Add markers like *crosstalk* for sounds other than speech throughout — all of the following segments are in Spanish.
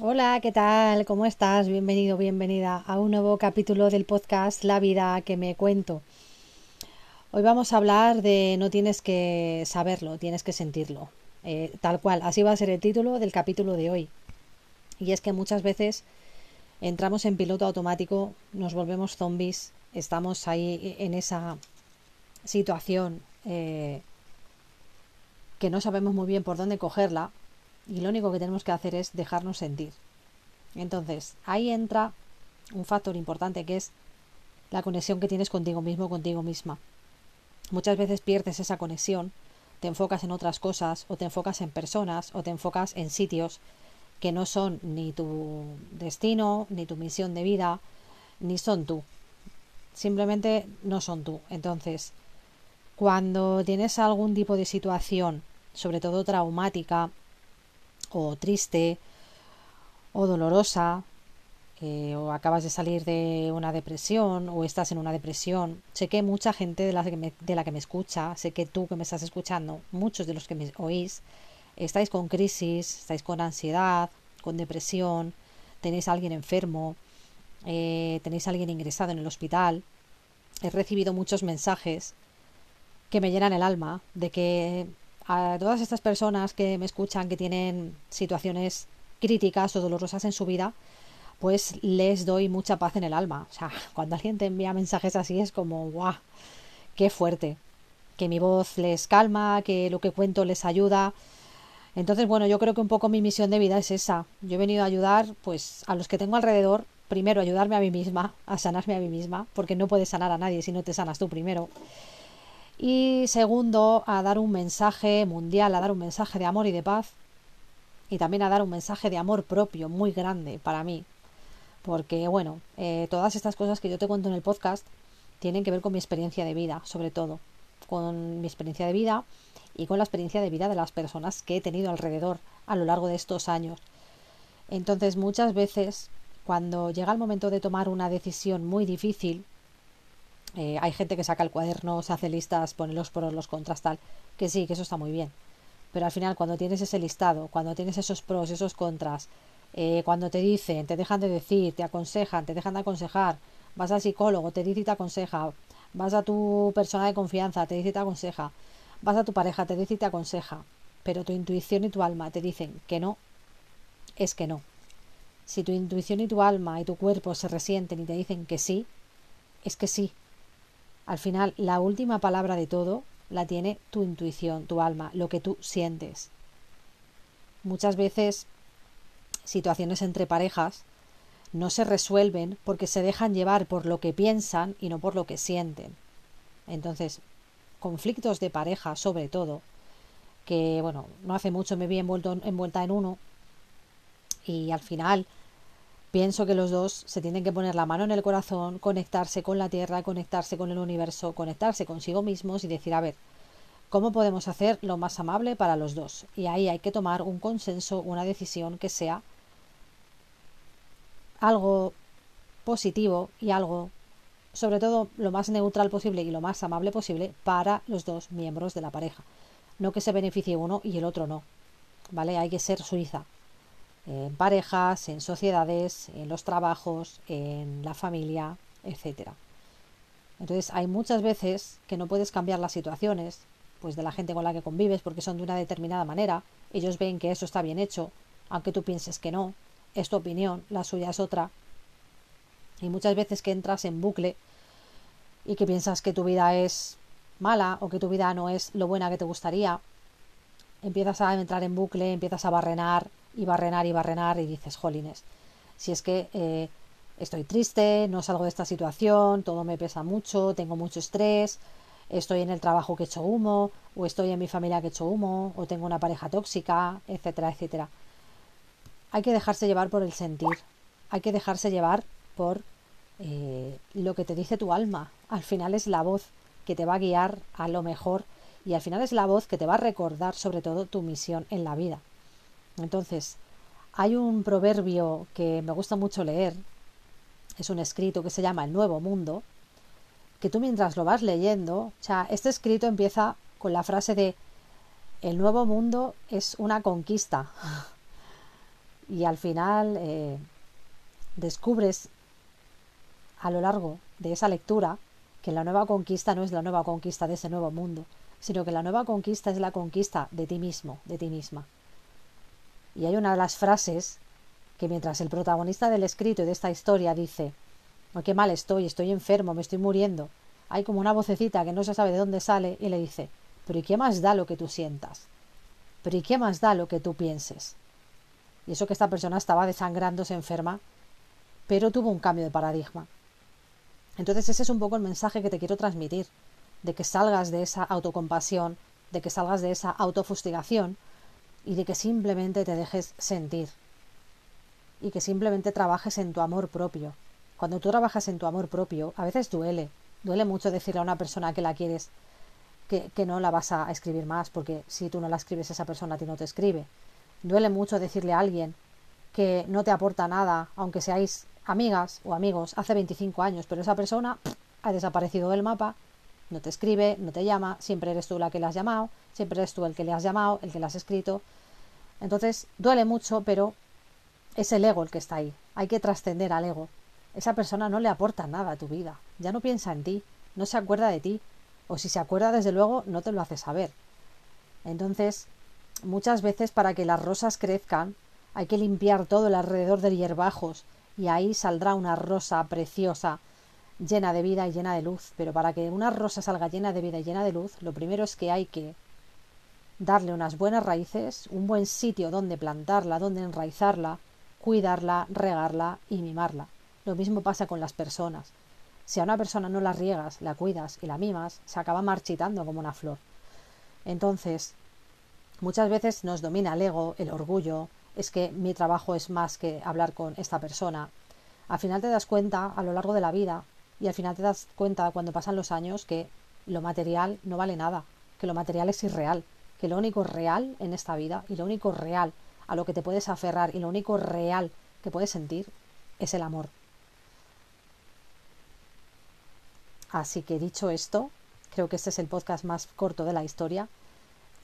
Hola, ¿qué tal? ¿Cómo estás? Bienvenido, bienvenida a un nuevo capítulo del podcast La vida que me cuento. Hoy vamos a hablar de no tienes que saberlo, tienes que sentirlo. Eh, tal cual, así va a ser el título del capítulo de hoy. Y es que muchas veces entramos en piloto automático, nos volvemos zombies, estamos ahí en esa situación eh, que no sabemos muy bien por dónde cogerla y lo único que tenemos que hacer es dejarnos sentir. Entonces, ahí entra un factor importante que es la conexión que tienes contigo mismo, contigo misma. Muchas veces pierdes esa conexión, te enfocas en otras cosas, o te enfocas en personas, o te enfocas en sitios que no son ni tu destino, ni tu misión de vida, ni son tú. Simplemente no son tú. Entonces, cuando tienes algún tipo de situación, sobre todo traumática, o triste o dolorosa eh, o acabas de salir de una depresión o estás en una depresión. Sé que mucha gente de la que, me, de la que me escucha, sé que tú que me estás escuchando, muchos de los que me oís, estáis con crisis, estáis con ansiedad, con depresión, tenéis a alguien enfermo, eh, tenéis alguien ingresado en el hospital. He recibido muchos mensajes que me llenan el alma de que a todas estas personas que me escuchan que tienen situaciones críticas o dolorosas en su vida, pues les doy mucha paz en el alma. O sea, cuando alguien te envía mensajes así es como, ¡guau! ¡Qué fuerte! Que mi voz les calma, que lo que cuento les ayuda. Entonces, bueno, yo creo que un poco mi misión de vida es esa. Yo he venido a ayudar, pues, a los que tengo alrededor. Primero, ayudarme a mí misma, a sanarme a mí misma, porque no puedes sanar a nadie si no te sanas tú primero. Y segundo, a dar un mensaje mundial, a dar un mensaje de amor y de paz. Y también a dar un mensaje de amor propio muy grande para mí. Porque, bueno, eh, todas estas cosas que yo te cuento en el podcast tienen que ver con mi experiencia de vida, sobre todo. Con mi experiencia de vida y con la experiencia de vida de las personas que he tenido alrededor a lo largo de estos años. Entonces, muchas veces, cuando llega el momento de tomar una decisión muy difícil, eh, hay gente que saca el cuaderno, se hace listas, pone los pros, los contras, tal, que sí, que eso está muy bien. Pero al final, cuando tienes ese listado, cuando tienes esos pros, esos contras, eh, cuando te dicen, te dejan de decir, te aconsejan, te dejan de aconsejar, vas al psicólogo, te dice y te aconseja, vas a tu persona de confianza, te dice y te aconseja, vas a tu pareja, te dice y te aconseja, pero tu intuición y tu alma te dicen que no, es que no. Si tu intuición y tu alma y tu cuerpo se resienten y te dicen que sí, es que sí, al final, la última palabra de todo la tiene tu intuición, tu alma, lo que tú sientes. Muchas veces situaciones entre parejas no se resuelven porque se dejan llevar por lo que piensan y no por lo que sienten. Entonces, conflictos de pareja sobre todo, que bueno, no hace mucho me vi envuelto, envuelta en uno y al final Pienso que los dos se tienen que poner la mano en el corazón, conectarse con la Tierra, conectarse con el universo, conectarse consigo mismos y decir, a ver, ¿cómo podemos hacer lo más amable para los dos? Y ahí hay que tomar un consenso, una decisión que sea algo positivo y algo, sobre todo, lo más neutral posible y lo más amable posible para los dos miembros de la pareja. No que se beneficie uno y el otro no. ¿Vale? Hay que ser suiza en parejas, en sociedades, en los trabajos, en la familia, etc. Entonces hay muchas veces que no puedes cambiar las situaciones, pues de la gente con la que convives, porque son de una determinada manera, ellos ven que eso está bien hecho, aunque tú pienses que no, es tu opinión, la suya es otra. Y muchas veces que entras en bucle y que piensas que tu vida es mala o que tu vida no es lo buena que te gustaría, empiezas a entrar en bucle, empiezas a barrenar, y barrenar y barrenar y dices, jolines, si es que eh, estoy triste, no salgo de esta situación, todo me pesa mucho, tengo mucho estrés, estoy en el trabajo que he hecho humo, o estoy en mi familia que he hecho humo, o tengo una pareja tóxica, etcétera, etcétera. Hay que dejarse llevar por el sentir, hay que dejarse llevar por eh, lo que te dice tu alma. Al final es la voz que te va a guiar a lo mejor y al final es la voz que te va a recordar sobre todo tu misión en la vida. Entonces, hay un proverbio que me gusta mucho leer, es un escrito que se llama El Nuevo Mundo, que tú mientras lo vas leyendo, o sea, este escrito empieza con la frase de El Nuevo Mundo es una conquista. *laughs* Y al final eh, descubres a lo largo de esa lectura que la nueva conquista no es la nueva conquista de ese nuevo mundo, sino que la nueva conquista es la conquista de ti mismo, de ti misma. Y hay una de las frases que mientras el protagonista del escrito y de esta historia dice, oh, qué mal estoy, estoy enfermo, me estoy muriendo, hay como una vocecita que no se sabe de dónde sale y le dice, pero ¿y qué más da lo que tú sientas? Pero ¿y qué más da lo que tú pienses? Y eso que esta persona estaba desangrándose enferma, pero tuvo un cambio de paradigma. Entonces ese es un poco el mensaje que te quiero transmitir, de que salgas de esa autocompasión, de que salgas de esa autofustigación y de que simplemente te dejes sentir y que simplemente trabajes en tu amor propio. Cuando tú trabajas en tu amor propio, a veces duele, duele mucho decirle a una persona que la quieres que, que no la vas a escribir más, porque si tú no la escribes esa persona a ti no te escribe. Duele mucho decirle a alguien que no te aporta nada, aunque seáis amigas o amigos hace 25 años, pero esa persona ha desaparecido del mapa, no te escribe, no te llama, siempre eres tú la que le has llamado, siempre eres tú el que le has llamado, el que le has escrito. Entonces duele mucho, pero es el ego el que está ahí. Hay que trascender al ego. Esa persona no le aporta nada a tu vida, ya no piensa en ti, no se acuerda de ti, o si se acuerda desde luego no te lo hace saber. Entonces, muchas veces para que las rosas crezcan hay que limpiar todo el alrededor de hierbajos, y ahí saldrá una rosa preciosa, llena de vida y llena de luz. Pero para que una rosa salga llena de vida y llena de luz, lo primero es que hay que darle unas buenas raíces, un buen sitio donde plantarla, donde enraizarla, cuidarla, regarla y mimarla. Lo mismo pasa con las personas. Si a una persona no la riegas, la cuidas y la mimas, se acaba marchitando como una flor. Entonces, muchas veces nos domina el ego, el orgullo, es que mi trabajo es más que hablar con esta persona. Al final te das cuenta a lo largo de la vida y al final te das cuenta cuando pasan los años que lo material no vale nada, que lo material es irreal, que lo único real en esta vida y lo único real a lo que te puedes aferrar y lo único real que puedes sentir es el amor. Así que dicho esto, creo que este es el podcast más corto de la historia.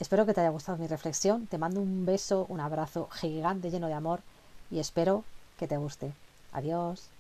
Espero que te haya gustado mi reflexión. Te mando un beso, un abrazo gigante lleno de amor y espero que te guste. Adiós.